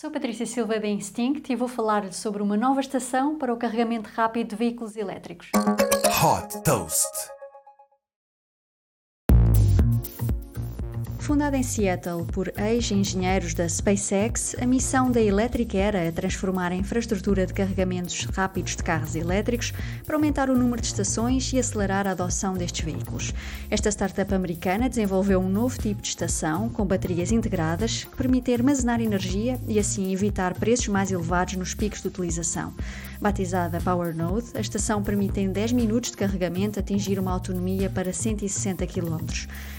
Sou Patrícia Silva da Instinct e vou falar-lhe sobre uma nova estação para o carregamento rápido de veículos elétricos. Hot Toast. Fundada em Seattle por ex-engenheiros da SpaceX, a missão da Electric era é transformar a infraestrutura de carregamentos rápidos de carros elétricos para aumentar o número de estações e acelerar a adoção destes veículos. Esta startup americana desenvolveu um novo tipo de estação com baterias integradas que permite armazenar energia e assim evitar preços mais elevados nos picos de utilização. Batizada Power Node, a estação permite em 10 minutos de carregamento atingir uma autonomia para 160 km.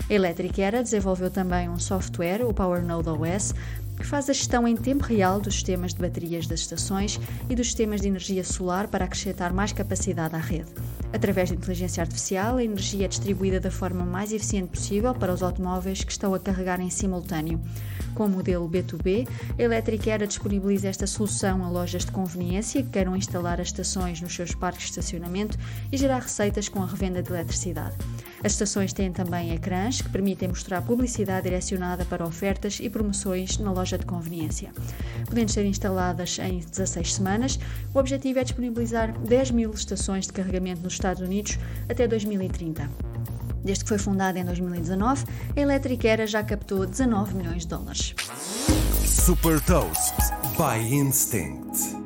A Electric Era desenvolveu também um software, o PowerNode OS, que faz a gestão em tempo real dos sistemas de baterias das estações e dos sistemas de energia solar para acrescentar mais capacidade à rede. Através de inteligência artificial, a energia é distribuída da forma mais eficiente possível para os automóveis que estão a carregar em simultâneo. Com o modelo B2B, a Electric Era disponibiliza esta solução a lojas de conveniência que queiram instalar as estações nos seus parques de estacionamento e gerar receitas com a revenda de eletricidade. As estações têm também ecrãs que permitem mostrar publicidade direcionada para ofertas e promoções na loja de conveniência. Podendo ser instaladas em 16 semanas, o objetivo é disponibilizar 10 mil estações de carregamento nos Estados Unidos até 2030. Desde que foi fundada em 2019, a Electric Era já captou 19 milhões de dólares. Super Toast by Instinct.